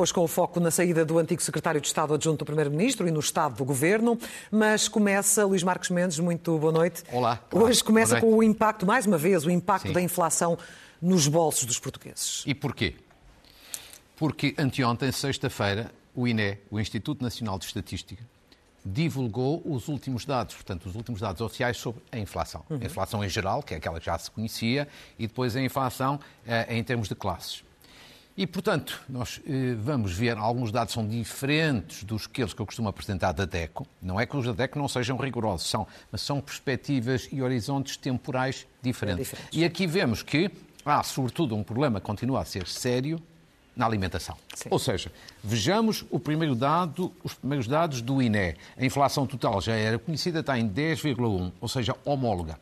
Hoje com o foco na saída do antigo secretário de Estado adjunto do Primeiro-Ministro e no Estado do Governo. Mas começa, Luís Marcos Mendes, muito boa noite. Olá. Hoje começa com o impacto, mais uma vez, o impacto Sim. da inflação nos bolsos dos portugueses. E porquê? Porque anteontem, sexta-feira, o INE, o Instituto Nacional de Estatística, divulgou os últimos dados, portanto, os últimos dados oficiais sobre a inflação. A inflação em geral, que é aquela que já se conhecia, e depois a inflação eh, em termos de classes. E, portanto, nós eh, vamos ver, alguns dados são diferentes dos que eles que eu costumo apresentar da DECO. Não é que os da DECO não sejam rigorosos, são, mas são perspectivas e horizontes temporais diferentes. diferentes. E aqui vemos que há, sobretudo, um problema que continua a ser sério na alimentação. Sim. Ou seja, vejamos o primeiro dado, os primeiros dados do INE. A inflação total já era conhecida, está em 10,1, ou seja, homóloga.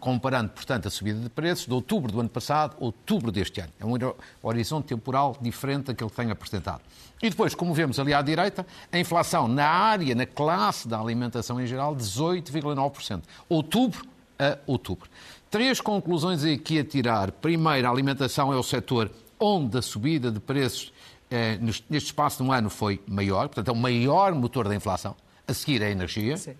Comparando, portanto, a subida de preços de outubro do ano passado, outubro deste ano. É um horizonte temporal diferente daquele que tenho apresentado. E depois, como vemos ali à direita, a inflação na área, na classe da alimentação em geral, 18,9%. Outubro a outubro. Três conclusões aqui a tirar. Primeiro, a alimentação é o setor onde a subida de preços eh, neste espaço de um ano foi maior, portanto, é o maior motor da inflação. A seguir, a energia. Sim.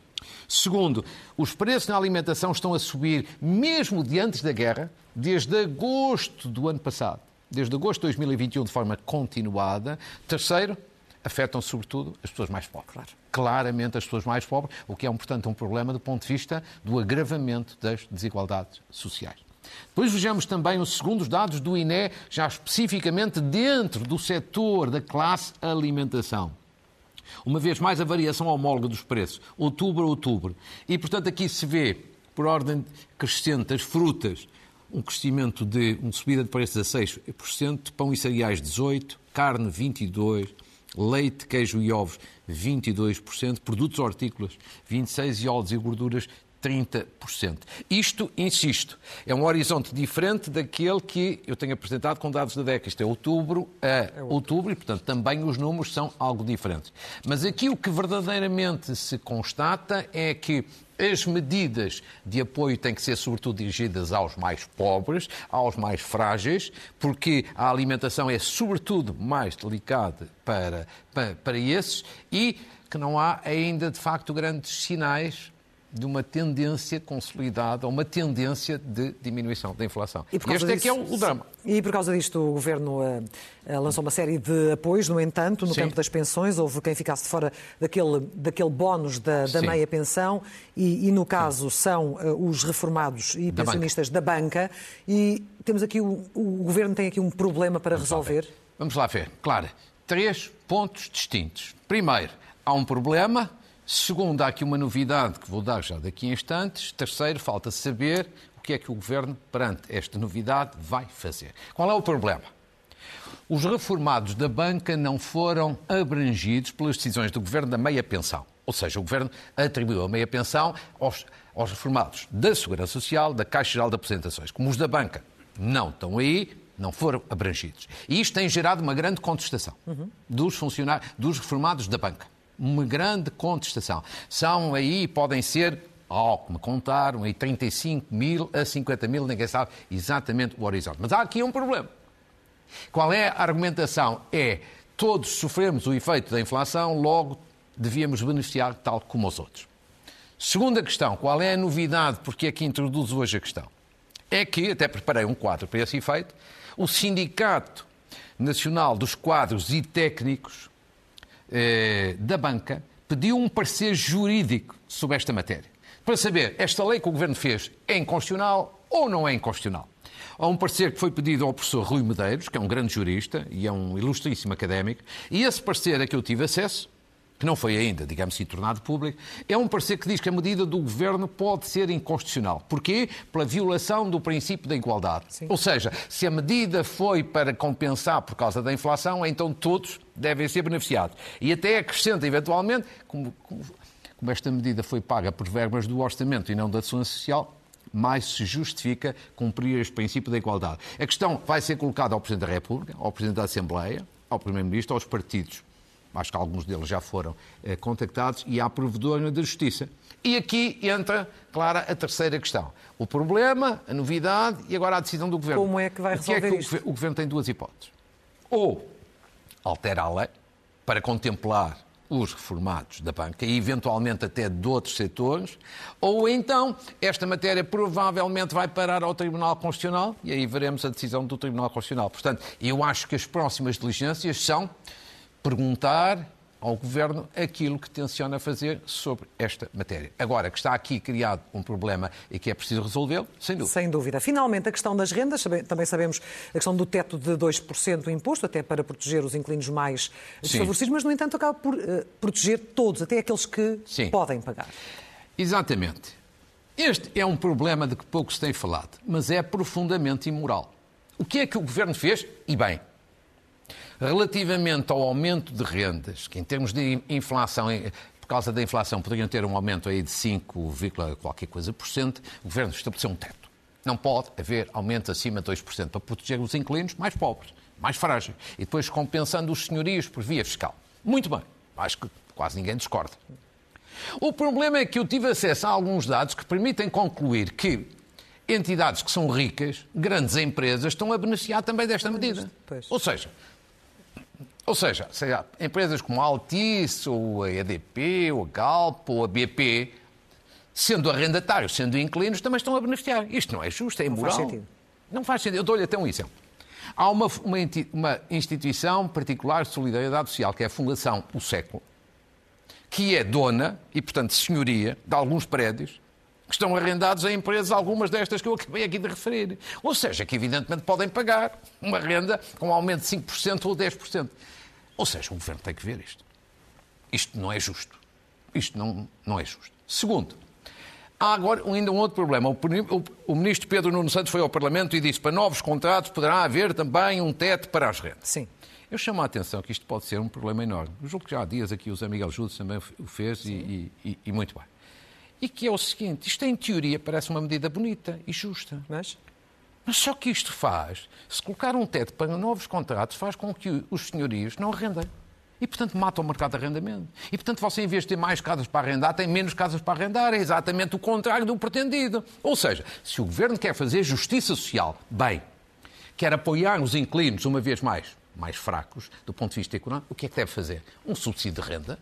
Segundo, os preços na alimentação estão a subir mesmo de antes da guerra, desde agosto do ano passado. Desde agosto de 2021, de forma continuada. Terceiro, afetam sobretudo as pessoas mais pobres. Claro. Claramente as pessoas mais pobres, o que é, portanto, um problema do ponto de vista do agravamento das desigualdades sociais. Depois vejamos também os segundos dados do INE, já especificamente dentro do setor da classe alimentação. Uma vez mais, a variação homóloga dos preços, outubro a outubro. E, portanto, aqui se vê, por ordem crescente, as frutas, um crescimento de uma subida de preços a 6%, pão e cereais 18%, carne 22%, leite, queijo e ovos 22%, produtos hortícolas 26% e óleos e gorduras 30%. Isto, insisto, é um horizonte diferente daquele que eu tenho apresentado com dados da DECA. Isto é outubro a outubro e, portanto, também os números são algo diferentes. Mas aqui o que verdadeiramente se constata é que as medidas de apoio têm que ser, sobretudo, dirigidas aos mais pobres, aos mais frágeis, porque a alimentação é, sobretudo, mais delicada para, para, para esses e que não há ainda, de facto, grandes sinais de uma tendência consolidada, uma tendência de diminuição da inflação. E por causa este é que é disso- o, drama. E por causa disto, o Governo eh, lançou uma série de apoios, no entanto, no Sim. campo das pensões. Houve quem ficasse fora daquele, daquele bónus da, da Sim. meia pensão e, e, no caso, são eh, os reformados e Da pensionistas da banca. E temos aqui, o, o Governo tem aqui um problema para resolver. Vamos lá ver. Claro, três pontos distintos. Primeiro, há um problema. Segundo, há aqui uma novidade que vou dar já daqui a instantes. Terceiro, falta saber o que é que o Governo, perante esta novidade, vai fazer. Qual é o problema? Os reformados da banca não foram abrangidos pelas decisões do Governo da meia pensão. Ou seja, o Governo atribuiu a meia pensão aos, aos reformados da Segurança Social, da Caixa Geral de Apresentações. Como os da banca não estão aí, não foram abrangidos. E isto tem gerado uma grande contestação dos funcionários, dos reformados da banca. Uma grande contestação. São aí, podem ser, ao que me contaram, aí 35 mil a 50 mil, ninguém sabe exatamente o horizonte. Mas há aqui um problema. Qual é a argumentação? É todos sofremos o efeito da inflação, logo devíamos beneficiar tal como os outros. Segunda questão, qual é a novidade? Porque é que introduzo hoje a questão? É que, até preparei um quadro para esse efeito, o Sindicato Nacional dos Quadros e Técnicos eh, da Banca pediu um parecer jurídico sobre esta matéria. Para saber, esta lei que o Governo fez é inconstitucional ou não é inconstitucional? Há um parecer que foi pedido ao professor Rui Medeiros, que é um grande jurista e é um ilustríssimo académico, e esse parecer a que eu tive acesso, que não foi ainda, digamos assim, tornado público, é um parecer que diz que a medida do Governo pode ser inconstitucional. Porquê? Pela violação do princípio da igualdade. Ou seja, se a medida foi para compensar por causa da inflação, então todos devem ser beneficiados. E até acrescenta, eventualmente, como, como, como esta medida foi paga por verbas do orçamento e não da segurança social, mais se justifica cumprir este princípio da igualdade. A questão vai ser colocada ao Presidente da República, ao Presidente da Assembleia, ao Primeiro-Ministro, aos partidos acho que alguns deles já foram eh, contactados, e à Provedora da Justiça. E aqui entra, claro, a terceira questão. O problema, a novidade e agora a decisão do Governo. Como é que vai O que é que resolver o, isto? Governo- o Governo tem duas hipóteses. Ou altera a lei para contemplar os reformados da banca e eventualmente até de outros setores, ou então esta matéria provavelmente vai parar ao Tribunal Constitucional e aí veremos a decisão do Tribunal Constitucional. Portanto, eu acho que as próximas diligências são perguntar ao Governo aquilo que tenciona fazer sobre esta matéria. Agora, que está aqui criado um problema e que é preciso resolvê-lo, sem dúvida. Sem dúvida. Finalmente, a questão das rendas, também sabemos a questão do teto de 2% do imposto, até para proteger os inquilinos mais desfavorecidos, mas, no entanto, acaba por uh, proteger todos, até aqueles que Sim. podem pagar. Exatamente. Este é um problema de que pouco se tem falado, mas é profundamente imoral. O que é que o Governo fez? E bem, Relativamente ao aumento de rendas, que em termos de inflação, por causa da inflação, poderiam ter um aumento aí de 5, qualquer coisa por cento, o Governo estabeleceu um teto. Não pode haver aumento acima de 2% para proteger os inquilinos mais pobres, mais frágeis, e depois compensando os senhorios por via fiscal. Muito bem, acho que quase ninguém discorda. O problema é que eu tive acesso a alguns dados que permitem concluir que entidades que são ricas, grandes empresas, estão a beneficiar também desta medida. Ou seja, ou seja, seja empresas como a Altice, ou a EDP, ou a Galp, ou a BP, sendo arrendatários, sendo inquilinos, também estão a beneficiar. Isto não é justo, é imoral. Não faz sentido. Não faz sentido. Eu dou-lhe até um exemplo. Há uma, uma, uma instituição particular de solidariedade social, que é a Fundação O Século, que é dona e, portanto, senhoria de alguns prédios que estão arrendados a empresas, algumas destas que eu acabei aqui de referir. Ou seja, que evidentemente podem pagar uma renda com um aumento de 5% ou 10%. Ou seja, o governo tem que ver isto. Isto não é justo. Isto não, não é justo. Segundo, há agora ainda um outro problema. O, o, o ministro Pedro Nuno Santos foi ao Parlamento e disse que para novos contratos poderá haver também um teto para as rendas. Sim. Eu chamo a atenção que isto pode ser um problema enorme. Eu julgo que já há dias aqui o Zé Miguel Judas também o fez e, e, e, muito bem. E que é o seguinte, isto em teoria parece uma medida bonita e justa. Mas? Mas só que isto faz, se colocar um teto para novos contratos, faz com que os senhorios não arrendem. E, portanto, mata o mercado de arrendamento. E, portanto, você, em vez de ter mais casas para arrendar, tem menos casas para arrendar. É exatamente o contrário do pretendido. Ou seja, se o governo quer fazer justiça social, bem, quer apoiar os inquilinos, uma vez mais, mais fracos, do ponto de vista económico, o que é que deve fazer? Um subsídio de renda.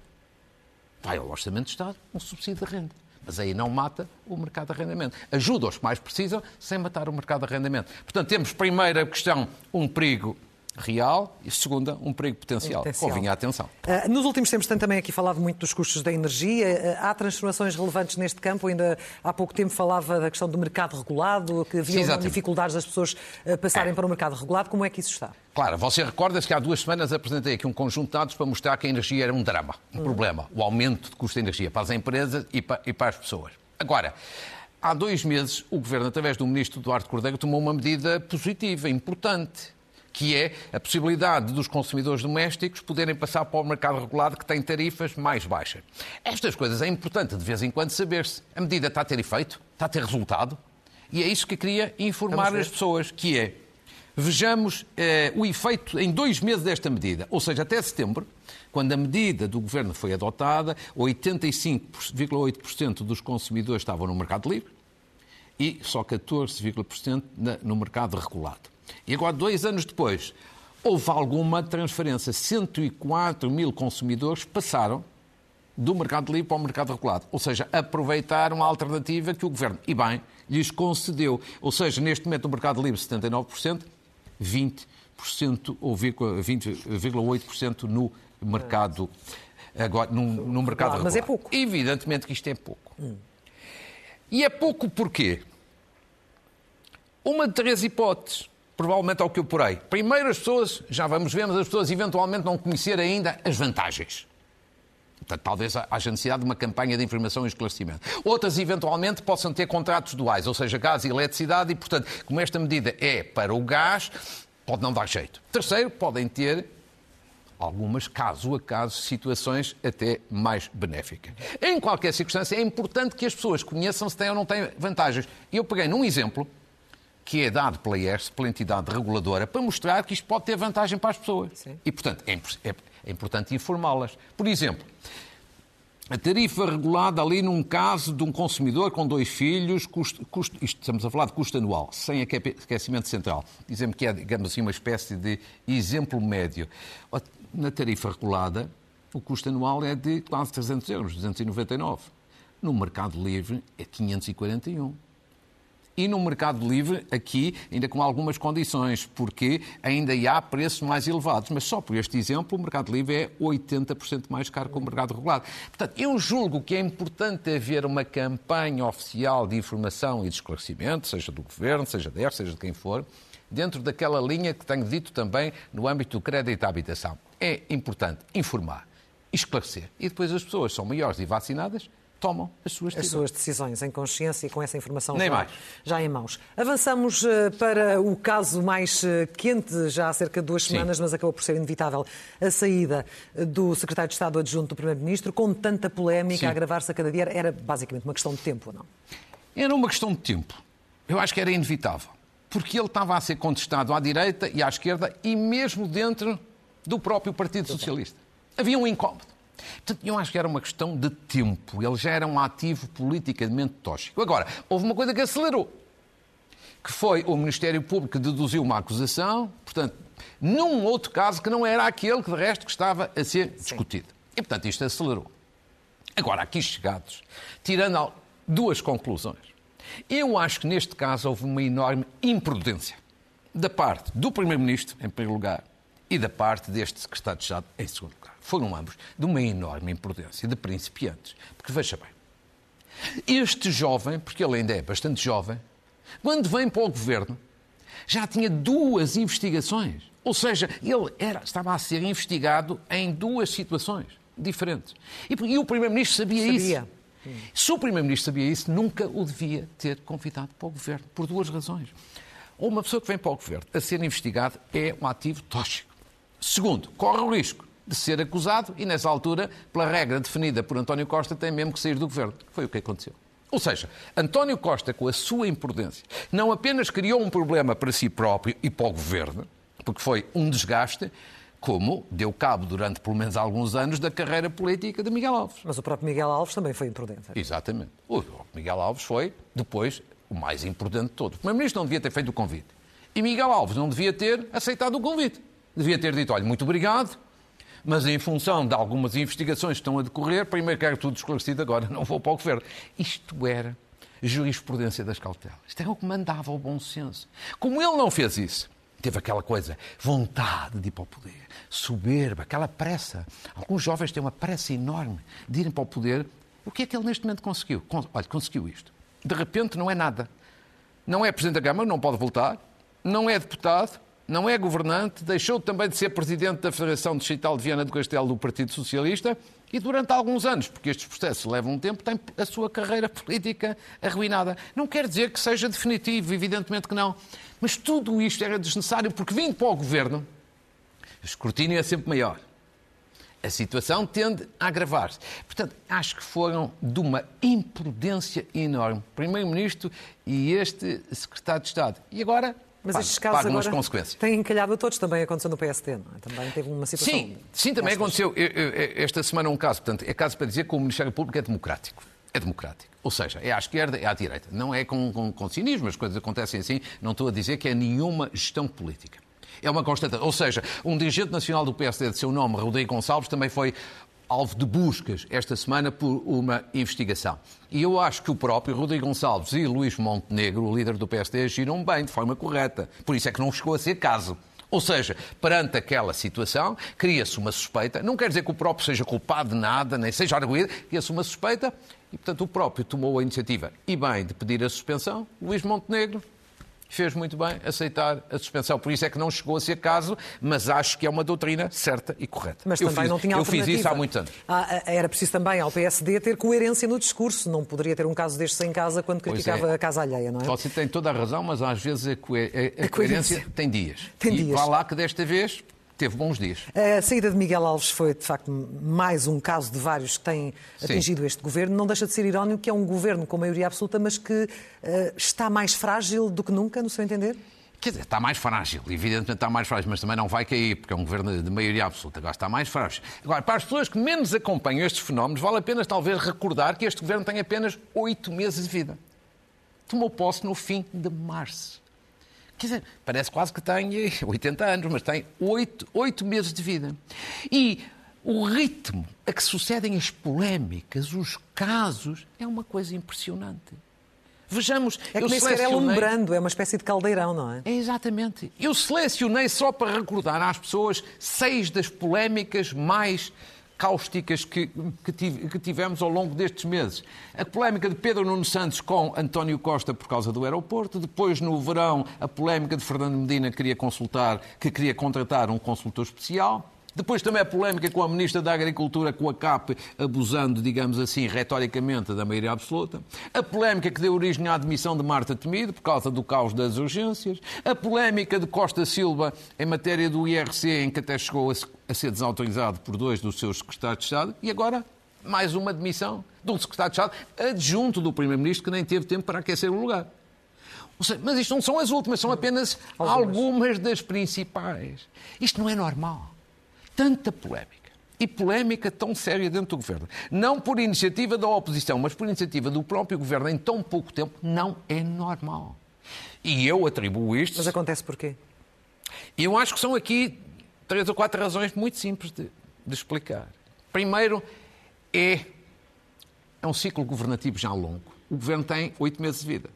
Vai ao Orçamento de Estado, um subsídio de renda. Mas aí não mata o mercado de arrendamento. Ajuda os que mais precisam sem matar o mercado de arrendamento. Portanto, temos, primeira questão, um perigo real e, segunda, um perigo potencial. potencial. Convinha a atenção. Uh, nos últimos tempos tem também aqui falado muito dos custos da energia. Uh, há transformações relevantes neste campo. Ainda há pouco tempo falava da questão do mercado regulado, que havia Sim, dificuldades das pessoas uh, passarem é. para o mercado regulado. Como é que isso está? Claro, você recorda-se que há duas semanas apresentei aqui um conjunto de dados para mostrar que a energia era um drama, um hum. problema, o aumento de custo da energia para as empresas e para, e para as pessoas. Agora, há dois meses, o Governo, através do Ministro Eduardo Cordeiro, tomou uma medida positiva, importante que é a possibilidade dos consumidores domésticos poderem passar para o mercado regulado que tem tarifas mais baixas. Estas coisas é importante de vez em quando saber-se. A medida está a ter efeito? Está a ter resultado? E é isso que queria informar as pessoas, que é, vejamos eh, o efeito em dois meses desta medida, ou seja, até setembro, quando a medida do Governo foi adotada, 85,8% dos consumidores estavam no mercado livre e só 14,% no mercado regulado. E agora, dois anos depois, houve alguma transferência. 104 mil consumidores passaram do mercado livre para o mercado regulado. Ou seja, aproveitaram a alternativa que o Governo, e bem, lhes concedeu. Ou seja, neste momento o mercado livre 79%, 20% ou 20,8% no mercado agora no, no mercado regulado. Mas é pouco. Evidentemente que isto é pouco. Hum. E é pouco porquê? Uma de três hipóteses provavelmente ao que eu porei. Primeiro, as pessoas, já vamos ver, mas as pessoas eventualmente não conhecer ainda as vantagens. Portanto, talvez haja necessidade de uma campanha de informação e esclarecimento. Outras, eventualmente, possam ter contratos duais, ou seja, gás e eletricidade, e, portanto, como esta medida é para o gás, pode não dar jeito. Terceiro, podem ter algumas, caso a caso, situações até mais benéficas. Em qualquer circunstância, é importante que as pessoas conheçam se têm ou não têm vantagens. Eu peguei num exemplo que é dado pela IERS, pela entidade reguladora, para mostrar que isto pode ter vantagem para as pessoas. Sim. E, portanto, é, é, é importante informá-las. Por exemplo, a tarifa regulada ali num caso de um consumidor com dois filhos, custo, custo, isto estamos a falar de custo anual, sem aquecimento central. Dizem-me que é, digamos assim, uma espécie de exemplo médio. na tarifa regulada, o custo anual é de quase 300 euros, 299. No mercado livre é 541. E no mercado livre, aqui, ainda com algumas condições, porque ainda há preços mais elevados. Mas só por este exemplo, o mercado livre é 80% mais caro que o mercado regulado. Portanto, eu julgo que é importante haver uma campanha oficial de informação e de esclarecimento, seja do governo, seja da seja de quem for, dentro daquela linha que tenho dito também no âmbito do crédito à habitação. É importante informar, esclarecer. E depois as pessoas são maiores e vacinadas, tomam as suas decisões. As suas decisões em consciência e com essa informação Nem já, mais. já em mãos. Avançamos uh, para o caso mais uh, quente já há cerca de duas semanas, Sim. mas acabou por ser inevitável a saída do secretário de Estado adjunto do Primeiro-Ministro, com tanta polémica Sim. a agravar-se a cada dia. Era basicamente uma questão de tempo, não? Era uma questão de tempo. Eu acho que era inevitável. Porque ele estava a ser contestado à direita e à esquerda e mesmo dentro do próprio Partido Socialista. Havia um incómodo. Portanto, eu acho que era uma questão de tempo. Ele já era um ativo politicamente tóxico. Agora, houve uma coisa que acelerou, que foi o Ministério Público que deduziu uma acusação, portanto, num outro caso que não era aquele que, de resto, que estava a ser Sim. discutido. E, portanto, isto acelerou. Agora, aqui chegados, tirando duas conclusões. Eu acho que neste caso houve uma enorme imprudência da parte do Primeiro-Ministro, em primeiro lugar, e da parte deste Secretário de Estado, em segundo lugar foram ambos de uma enorme imprudência, de principiantes. Porque veja bem, este jovem, porque ele ainda é bastante jovem, quando vem para o governo, já tinha duas investigações. Ou seja, ele era, estava a ser investigado em duas situações diferentes. E, e o Primeiro-Ministro sabia, sabia, isso. Se o Primeiro-Ministro sabia isso, nunca o devia ter convidado para o governo, por duas razões. Ou uma pessoa que vem para o governo a ser investigado é um ativo tóxico. Segundo, corre o risco de ser acusado e, nessa altura, pela regra definida por António Costa, tem mesmo que sair do governo. Foi o que aconteceu. Ou seja, António Costa, com a sua imprudência, não apenas criou um problema para si próprio e para o governo, porque foi um desgaste, como deu cabo durante pelo menos alguns anos da carreira política de Miguel Alves. Mas o próprio Miguel Alves também foi imprudente. Exatamente. O Miguel Alves foi, depois, o mais importante de todos. O Primeiro-Ministro não devia ter feito o convite. E Miguel Alves não devia ter aceitado o convite. Devia ter dito, olha, muito obrigado, mas em função de algumas investigações que estão a decorrer, primeiro quero tudo esclarecido, agora não vou para o governo. Isto era jurisprudência das cautelas. Isto era o que mandava o bom senso. Como ele não fez isso, teve aquela coisa, vontade de ir para o poder, soberba, aquela pressa. Alguns jovens têm uma pressa enorme de irem para o poder. O que é que ele neste momento conseguiu? Olha, conseguiu isto. De repente não é nada. Não é Presidente da Câmara, não pode voltar. Não é deputado, não é governante, deixou também de ser presidente da Federação Digital de Viana do Castelo do Partido Socialista e durante alguns anos, porque estes processos levam um tempo, tem a sua carreira política arruinada. Não quer dizer que seja definitivo, evidentemente que não. Mas tudo isto era desnecessário porque vindo para o governo, o escrutínio é sempre maior. A situação tende a agravar-se. Portanto, acho que foram de uma imprudência enorme. Primeiro-Ministro e este Secretário de Estado. E agora mas estes casos agora consequências. têm encalhado a todos, também aconteceu no PSD, não é? Também teve uma situação... Sim, sim também aconteceu. Esta semana um caso, portanto, é caso para dizer que o Ministério Público é democrático. É democrático. Ou seja, é à esquerda, é à direita. Não é com, com, com cinismo, as coisas acontecem assim. Não estou a dizer que é nenhuma gestão política. É uma constatação. Ou seja, um dirigente nacional do PSD de seu nome, Rodrigo Gonçalves, também foi alvo de buscas esta semana por uma investigação. E eu acho que o próprio Rodrigo Gonçalves e Luís Montenegro, o líder do PSD, agiram bem, de forma correta. Por isso é que não chegou a ser caso. Ou seja, perante aquela situação, cria-se uma suspeita. Não quer dizer que o próprio seja culpado de nada, nem seja arguído, cria-se uma suspeita e, portanto, o próprio tomou a iniciativa e bem de pedir a suspensão. Luís Montenegro fez muito bem aceitar a suspensão. Por isso é que não chegou a ser caso, mas acho que é uma doutrina certa e correta. Mas eu também fiz, não tinha Eu fiz isso há muitos anos. Ah, era preciso também ao PSD ter coerência no discurso. Não poderia ter um caso destes em casa quando criticava é. a casa alheia, não é? Você tem toda a razão, mas às vezes a, coer a, a, a coerência tem dias. Tem e dias. vá lá que desta vez teve bons dias. A saída de Miguel Alves foi, de facto, mais um caso de vários que têm atingido Sim. este governo. Não deixa de ser irónico que é um governo com maioria absoluta, mas que uh, está mais frágil do que nunca, no seu entender? Quer dizer, está mais frágil, evidentemente está mais frágil, mas também não vai cair, porque é um governo de maioria absoluta, agora está mais frágil. Agora, para as pessoas que menos acompanham estes fenómenos, vale a pena talvez recordar que este governo tem apenas oito meses de vida. Tomou posse no fim de março. Quer dizer, parece quase que tem 80 anos, mas tem 8, 8 meses de vida. E o ritmo a que sucedem as polémicas, os casos, é uma coisa impressionante. Vejamos. É que nem sequer é lumbrando, é uma espécie de caldeirão, não é? É exatamente. Eu selecionei só para recordar às pessoas seis das polémicas mais cáusticas que, que, tivemos ao longo destes meses. A polémica de Pedro Nuno Santos com António Costa por causa do aeroporto, depois no verão a polémica de Fernando Medina que queria consultar, que queria contratar um consultor especial. Depois também a polémica com a Ministra da Agricultura, com a CAP, abusando, digamos assim, retoricamente da maioria absoluta. A polémica que deu origem à admissão de Marta Temido, por causa do caos das urgências. A polémica de Costa Silva em matéria do IRC, em que até chegou a ser desautorizado por dois dos seus secretários de Estado. E agora, mais uma admissão de um secretário de Estado adjunto do Primeiro-Ministro, que nem teve tempo para aquecer o lugar. Mas isto não são as últimas, são apenas algumas, algumas das principais. Isto não é normal tanta polémica. E polémica tão séria dentro do governo. Não por iniciativa da oposição, mas por iniciativa do próprio governo em tão pouco tempo, não é normal. E eu atribuo isto. Mas acontece porquê? Eu acho que são aqui três ou quatro razões muito simples de, de explicar. Primeiro, é, é um ciclo governativo já longo. O governo tem oito meses de vida.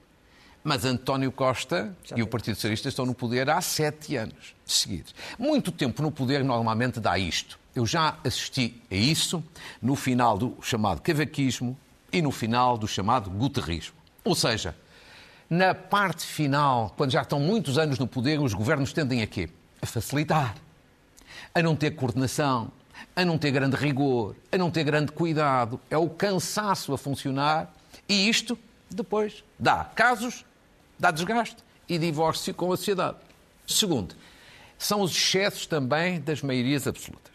Mas António Costa Já e o Partido Socialista estão no poder há sete anos seguidos. Muito tempo no poder normalmente dá isto. Eu já assisti a isso no final do chamado cavaquismo e no final do chamado guterrismo. Ou seja, na parte final, quando já estão muitos anos no poder, os governos tendem a quê? A facilitar, a não ter coordenação, a não ter grande rigor, a não ter grande cuidado. É o cansaço a funcionar e isto depois dá casos dá desgaste e divórcio com a sociedade. Segundo, são os excessos também das maiorias absolutas.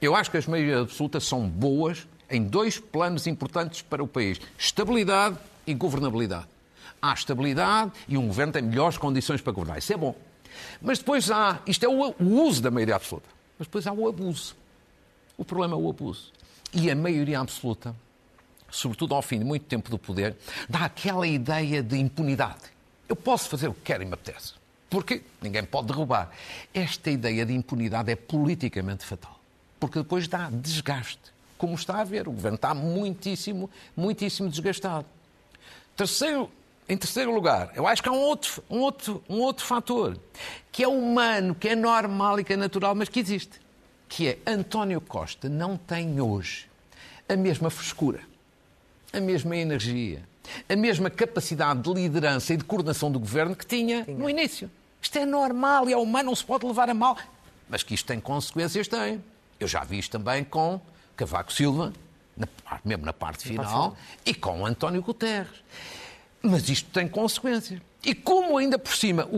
Eu acho que as maiorias absolutas são boas em dois planos importantes para o país: estabilidade e governabilidade. Há estabilidade e um governo tem melhores condições para governar. Isso é bom. Mas depois há. Isto é o, uso da maioria absoluta. Mas depois há o abuso. O problema é o abuso. E a maioria absoluta, sobretudo ao fim de muito tempo do poder, dá aquela ideia de impunidade. Eu posso fazer o que quero e me apetece. Porque ninguém pode derrubar. Esta ideia de impunidade é politicamente fatal. Porque depois dá desgaste. Como está a ver, o governo está muitíssimo, muitíssimo desgastado. Terceiro, em terceiro lugar, eu acho que há um outro, um, outro, um outro fator, que é humano, que é normal e que é natural, mas que existe. Que é António Costa não tem hoje a mesma frescura, a mesma energia, a mesma capacidade de liderança e de coordenação do governo que tinha, tinha. no início. Isto é normal e é humano, não se pode levar a mal. Mas que isto tem consequências, tem. Eu já vi isto também com Cavaco Silva, na, mesmo na parte final, e com António Guterres. Mas isto tem consequências. E como ainda por cima,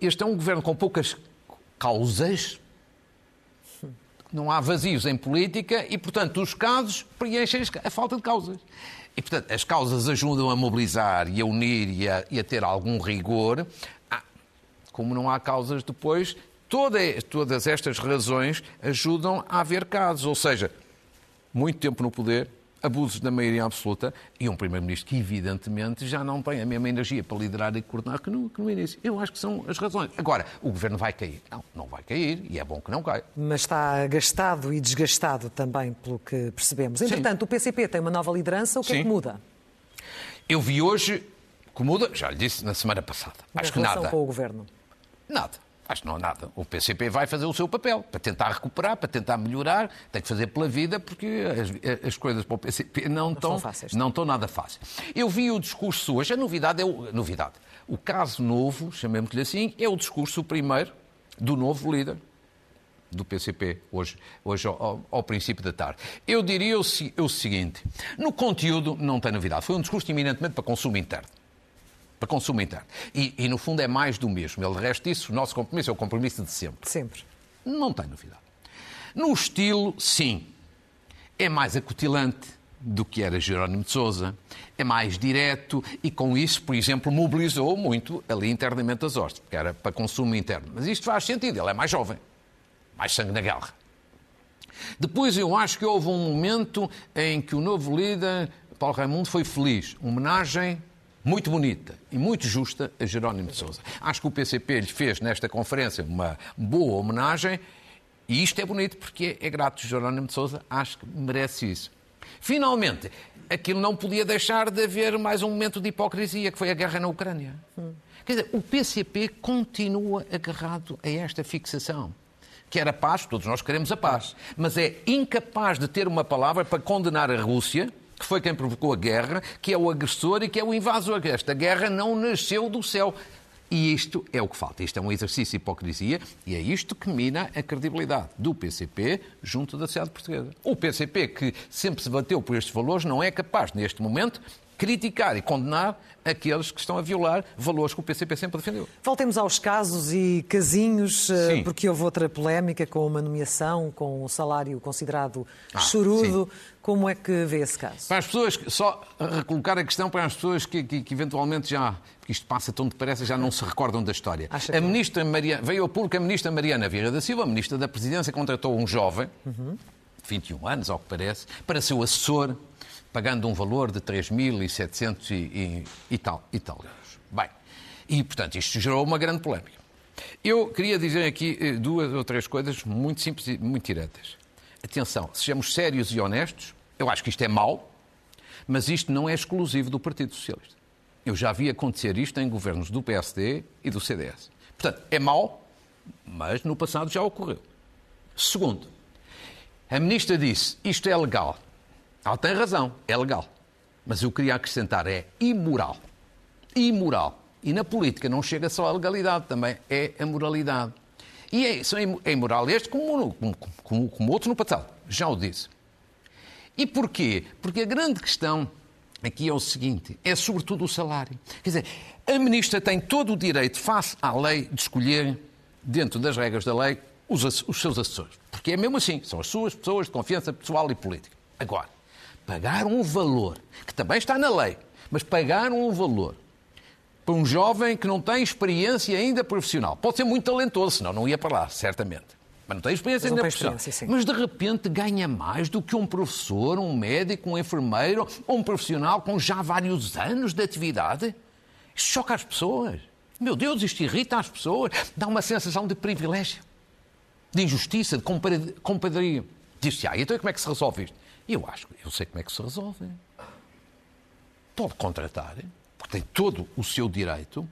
este é um governo com poucas causas, não há vazios em política e, portanto, os casos preenchem a falta de causas. E, portanto, as causas ajudam a mobilizar e a unir e a, e a ter algum rigor. Ah, como não há causas depois, toda, todas estas razões ajudam a haver casos. Ou seja, muito tempo no poder, abusos da maioria absoluta e um Primeiro-Ministro que, evidentemente, já não tem a mesma energia para liderar e coordenar que no, que no, início. Eu acho que são as razões. Agora, o Governo vai cair. Não, não vai cair e é bom que não caia. Mas está gastado e desgastado também, pelo que percebemos. Entretanto, Sim. o PCP tem uma nova liderança. O que Sim. é que muda? Eu vi hoje que muda, já lhe disse na semana passada. acho que nada. com o Governo? Nada. Acho que não há nada. O PCP vai fazer o seu papel para tentar recuperar, para tentar melhorar, tem que fazer pela vida, porque as, as coisas para o PCP não, não estão, fáceis, não estão nada fáceis. Eu vi o discurso hoje, a novidade é o, novidade. O caso novo, chamemos-lhe assim, é o discurso primeiro do novo líder do PCP hoje, hoje ao, ao, princípio da tarde. Eu diria o, o seguinte: no conteúdo não tem novidade. Foi um discurso eminentemente para consumo interno para consumo interno. E, e, no fundo, é mais do mesmo. Ele, de resto disso, o nosso compromisso é o compromisso de sempre. Sempre. Não tem novidade. No estilo, sim. É mais acutilante do que era Jerónimo de Sousa, é mais direto e, com isso, por exemplo, mobilizou muito ali internamente as hostes, porque era para consumo interno. Mas isto faz sentido, ele é mais jovem, mais sangue na guerra. Depois, eu acho que houve um momento em que o novo líder, Paulo Raimundo, foi feliz. Homenagem muito bonita e muito justa a Jerónimo de Sousa. Acho que o PCP lhe fez nesta conferência uma boa homenagem e isto é bonito porque é, é grato. Jerónimo de Sousa acho que merece isso. Finalmente, aquilo não podia deixar de haver mais um momento de hipocrisia, que foi a guerra na Ucrânia. Hum. Quer dizer, o PCP continua agarrado a esta fixação. Que era paz, todos nós queremos a paz, mas é incapaz de ter uma palavra para condenar a Rússia, que foi quem provocou a guerra, que é o agressor e que é o invasor. Esta guerra não nasceu do céu. E isto é o que falta. Isto é um exercício de hipocrisia e é isto que mina a credibilidade do PCP junto da sociedade portuguesa. O PCP, que sempre se bateu por estes valores, não é capaz, neste momento, criticar e condenar aqueles que estão a violar valores que o PCP sempre defendeu. Voltemos aos casos e casinhos, eh, sim. porque houve outra polémica com uma nomeação, com um salário considerado ah, chorudo. Sim. Como é que vê esse caso? Para as pessoas, só recolocar a questão para as pessoas que, que, que eventualmente já, porque isto passa tão depressa, já não se recordam da história. a ministra Maria, veio ao público a ministra Mariana Vieira da Silva, a ministra da Presidência, contratou um jovem, uhum. de 21 anos, ao que parece, para ser o assessor pagando um valor de 3.700 e, e, e, tal, e tal. Bem, e portanto isto gerou uma grande polémica. Eu queria dizer aqui eh, duas ou três coisas muito simples e muito diretas. Atenção, sejamos sérios e honestos, eu acho que isto é mau, mas isto não é exclusivo do Partido Socialista. Eu já vi acontecer isto em governos do PSD e do CDS. Portanto, é mau, mas no passado já ocorreu. Segundo, a ministra disse isto é legal. Ela tem razão, é legal. Mas eu queria acrescentar, é imoral. Imoral. E na política não chega só a legalidade, também é a moralidade. E é, é imoral este como, como, como, como outros no passado. Já o disse. E porquê? Porque a grande questão aqui é o seguinte: é sobretudo o salário. Quer dizer, a ministra tem todo o direito, face à lei, de escolher, dentro das regras da lei, os, os seus assessores. Porque é mesmo assim, são as suas pessoas de confiança pessoal e política. Agora, pagar um valor, que também está na lei, mas pagar um valor para um jovem que não tem experiência ainda profissional. Pode ser muito talentoso, senão não ia para lá, certamente. Mas não tem experiência ainda profissional. Mas de repente ganha mais do que um professor, um médico, um enfermeiro ou um profissional com já vários anos de atividade. Isto choca as pessoas. Meu Deus, isto irrita as pessoas. Dá uma sensação de privilégio, de injustiça, de compadria. Diz-se, ah, então como é que se resolve isto? Eu acho, eu sei como é que se resolve. Pode contratar, porque tem todo o seu direito.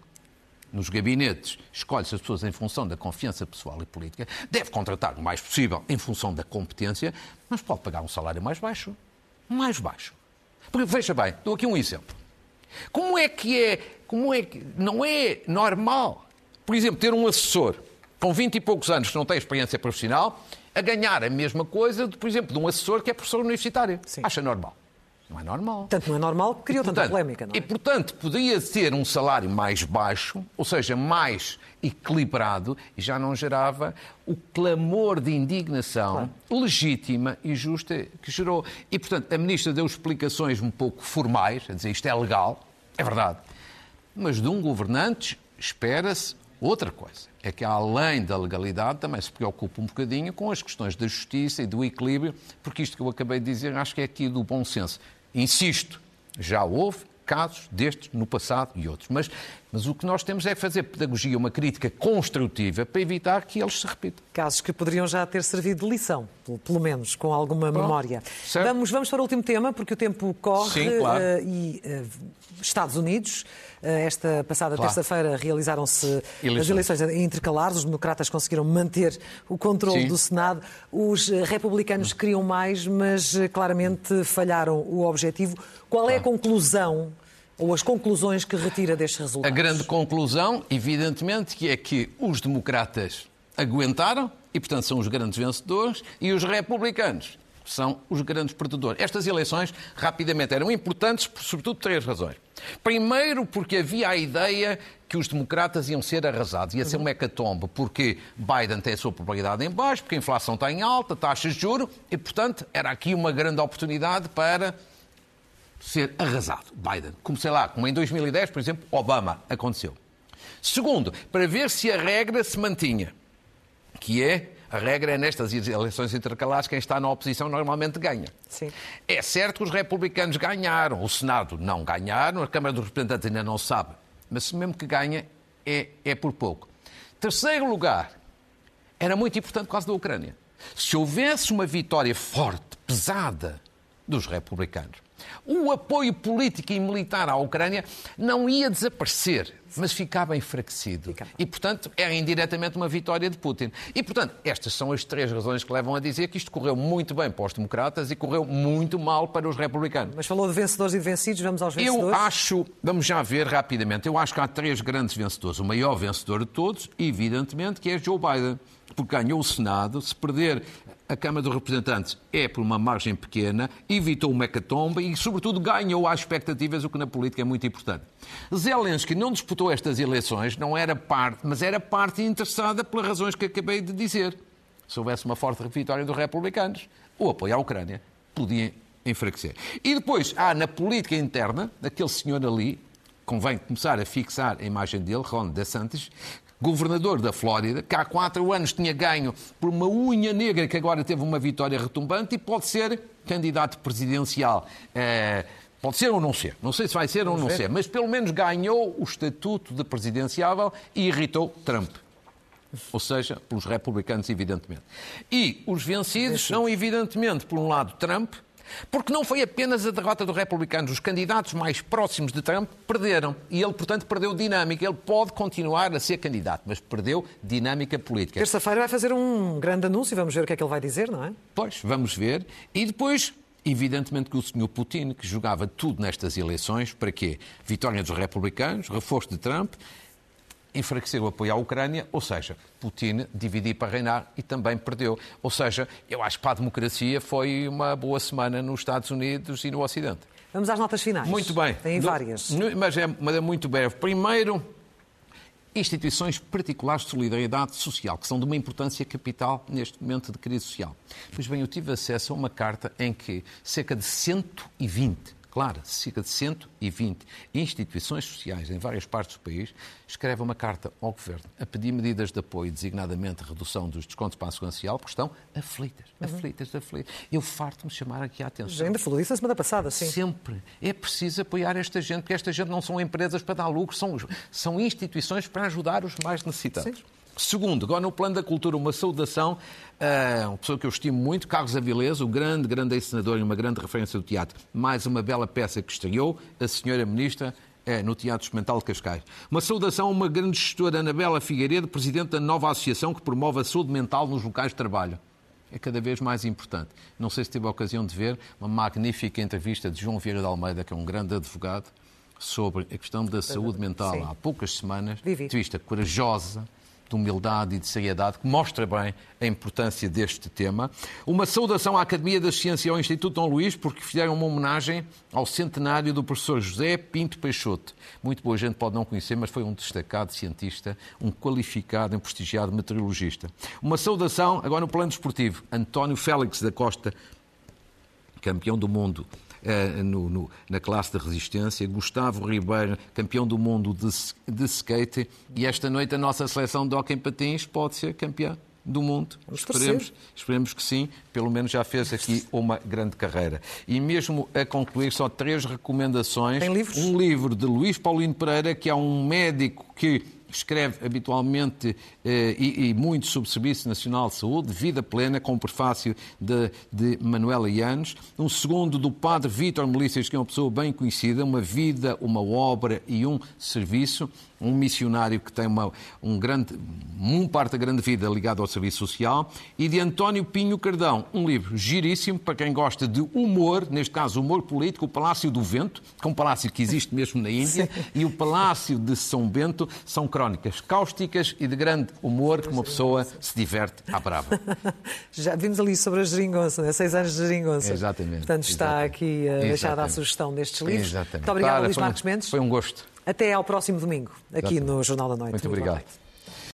Nos gabinetes, escolhe-se as pessoas em função da confiança pessoal e política. Deve contratar o mais possível em função da competência, mas pode pagar um salário mais baixo. Mais baixo. Porque, veja bem, dou aqui um exemplo. Como é que é, como é que, não é normal, por exemplo, ter um assessor com 20 e poucos anos que não tem experiência profissional a ganhar a mesma coisa, de, por exemplo, de um assessor que é professor universitário. Sim. Acha normal? Não é normal. Tanto não é normal que criou e, portanto, tanta polémica, não é? E, portanto, podia ter um salário mais baixo, ou seja, mais equilibrado, e já não gerava o clamor de indignação claro. legítima e justa que gerou. E, portanto, a Ministra deu explicações um pouco formais, a dizer isto é legal, é verdade. Mas de um governante espera-se outra coisa é que, além da legalidade, também se preocupa um bocadinho com as questões da justiça e do equilíbrio, porque isto que eu acabei de dizer acho que é aqui do bom senso. Insisto, já houve casos destes no passado e outros, mas, mas o que nós temos é fazer pedagogia, uma crítica construtiva para evitar que eles se repitam. Casos que poderiam já ter servido de lição, pelo menos, com alguma Bom, memória. Vamos, vamos para o último tema, porque o tempo corre Sim, claro. uh, e uh, Estados Unidos. Eh, esta passada claro. terça-feira realizaram-se as eleições intercalares. Os democratas conseguiram manter o controle Sim. do Senado. Os republicanos queriam mais, mas claramente falharam o objetivo. Qual é a conclusão ou as conclusões que retira destes resultados? A grande conclusão, evidentemente, que é que os democratas aguentaram e, portanto, são os grandes vencedores, e os republicanos são os grandes perdedores. Estas eleições, rapidamente, eram importantes, por, sobretudo, três razões. Primeiro, porque havia a ideia que os democratas iam ser arrasados, ia ser um hecatombe, porque Biden tem a sua popularidade em baixo, porque a inflação está em alta, taxas de juros, e, portanto, era aqui uma grande oportunidade para ser arrasado, Biden. Como sei lá, como em 2010, por exemplo, Obama aconteceu. Segundo, para ver se a regra se mantinha, que é A regra é nestas eleições intercalares quem está na oposição normalmente ganha. Sim. É certo que os republicanos ganharam, o Senado não ganharam, a Câmara dos Representantes ainda não sabe, mas mesmo que ganha é, é por pouco. Terceiro lugar, era muito importante por causa da Ucrânia. Se houvesse uma vitória forte, pesada, dos republicanos, o apoio político e militar à Ucrânia não ia desaparecer, mas ficava enfraquecido. E, portanto, era indiretamente uma vitória de Putin. E, portanto, estas são as três razões que levam a dizer que isto correu muito bem para os democratas e correu muito mal para os republicanos. Mas falou de vencedores e vencidos, vamos aos vencedores? Eu acho, vamos já ver rapidamente, eu acho que há três grandes vencedores. O maior vencedor de todos, evidentemente, que é Joe Biden porque ganhou o Senado. Se perder a Câmara dos Representantes é por uma margem pequena, evitou o mecatombe e, sobretudo, ganhou às expectativas, o que na política é muito importante. Zelensky não disputou estas eleições, não era parte, mas era parte interessada pelas razões que acabei de dizer. Se houvesse uma forte vitória dos republicanos, o apoio à Ucrânia podia enfraquecer. E depois há na política interna, aquele senhor ali, convém começar a fixar a imagem dele, Ron DeSantis, governador da Flórida, que há quatro anos tinha ganho por uma unha negra, que agora teve uma vitória retumbante e pode ser candidato presidencial. É, pode ser ou não ser. Não sei se vai ser ou não ver. ser, mas pelo menos ganhou o estatuto de presidenciável e irritou Trump. Ou seja, pelos republicanos, evidentemente. E os vencidos são, evidentemente, por um lado, Trump, porque não foi apenas a derrota dos republicanos. Os candidatos mais próximos de Trump perderam. E ele, portanto, perdeu dinâmica. Ele pode continuar a ser candidato, mas perdeu dinâmica política. Terça-feira vai fazer um grande anúncio. Vamos ver o que é que ele vai dizer, não é? Pois, vamos ver. E depois, Evidentemente que o Sr. Putin, que jogava tudo nestas eleições, para quê? Vitória dos republicanos, reforço de Trump enfraquecer o apoio à Ucrânia, ou seja, Putin dividir para reinar e também perdeu. Ou seja, eu acho que para a democracia foi uma boa semana nos Estados Unidos e no Ocidente. Vamos às notas finais. Muito bem. Tem várias. Mas é, mas é muito breve. Primeiro, instituições particulares de solidariedade social, que são de uma importância capital neste momento de crise social. Pois bem, eu tive acesso a uma carta em que cerca de 120 Claro, cerca de 120 instituições sociais em várias partes do país escrevem uma carta ao Governo a pedir medidas de apoio, designadamente redução dos descontos para a segurança social, porque estão aflitas, uhum. aflitas, aflitas. Eu farto-me chamar aqui a atenção. Já ainda falou isso a semana passada, sim. Sempre. É preciso apoiar esta gente, porque esta gente não são empresas para dar lucro, são, são instituições para ajudar os mais necessitados. Sim. Segundo, agora no plano da cultura, uma saudação a uma pessoa que eu estimo muito, Carlos Avilés, o grande, grande ex-senador e uma grande referência do teatro. Mais uma bela peça que estreou, a senhora ministra, é, no Teatro Experimental de Cascais. Uma saudação a uma grande gestora, Anabela Figueiredo, presidente da nova associação que promove a saúde mental nos locais de trabalho. É cada vez mais importante. Não sei se teve a ocasião de ver uma magnífica entrevista de João Vieira de Almeida, que é um grande advogado, sobre a questão da saúde mental Sim. há poucas semanas. Entrevista corajosa, de humildade e de seriedade, que mostra bem a importância deste tema. Uma saudação à Academia da Ciência e ao Instituto Dom Luís, porque fizeram uma homenagem ao centenário do professor José Pinto Peixoto. Muito boa gente pode não conhecer, mas foi um destacado cientista, um qualificado e um prestigiado meteorologista. Uma saudação, agora no plano desportivo, António Félix da Costa, campeão do mundo no, no, na classe de resistência, Gustavo Ribeiro, campeão do mundo de, de skate, e esta noite a nossa seleção de hockey em patins pode ser campeã do mundo. Esperemos, esperemos que sim, pelo menos já fez aqui uma grande carreira. E mesmo a concluir, só três recomendações. Tem livros? Um livro de Luís Paulino Pereira, que é um médico que escreve habitualmente eh, e, e, muito sobre o Serviço Nacional de Saúde, Vida Plena, com o prefácio de, de Manuela Yanes. Um segundo do padre Vítor Melícias, que é uma pessoa bem conhecida, uma vida, uma obra e um serviço um missionário que tem uma um grande, um parte da grande vida ligada ao serviço social, e de António Pinho Cardão, um livro giríssimo para quem gosta de humor, neste caso humor político, o Palácio do Vento, que é um palácio que existe mesmo na Índia, Sim. e o Palácio de São Bento, são crónicas cáusticas e de grande humor que uma pessoa se diverte à brava. Já vimos ali sobre a geringonça, né? seis anos de geringonça. Exatamente. Portanto, está exatamente. aqui uh, deixada a sugestão destes livros. Exatamente. Muito obrigado, Luís Marcos Mendes. Foi um gosto. Até ao próximo domingo, aqui Exatamente. no Jornal da Noite. Muito obrigado.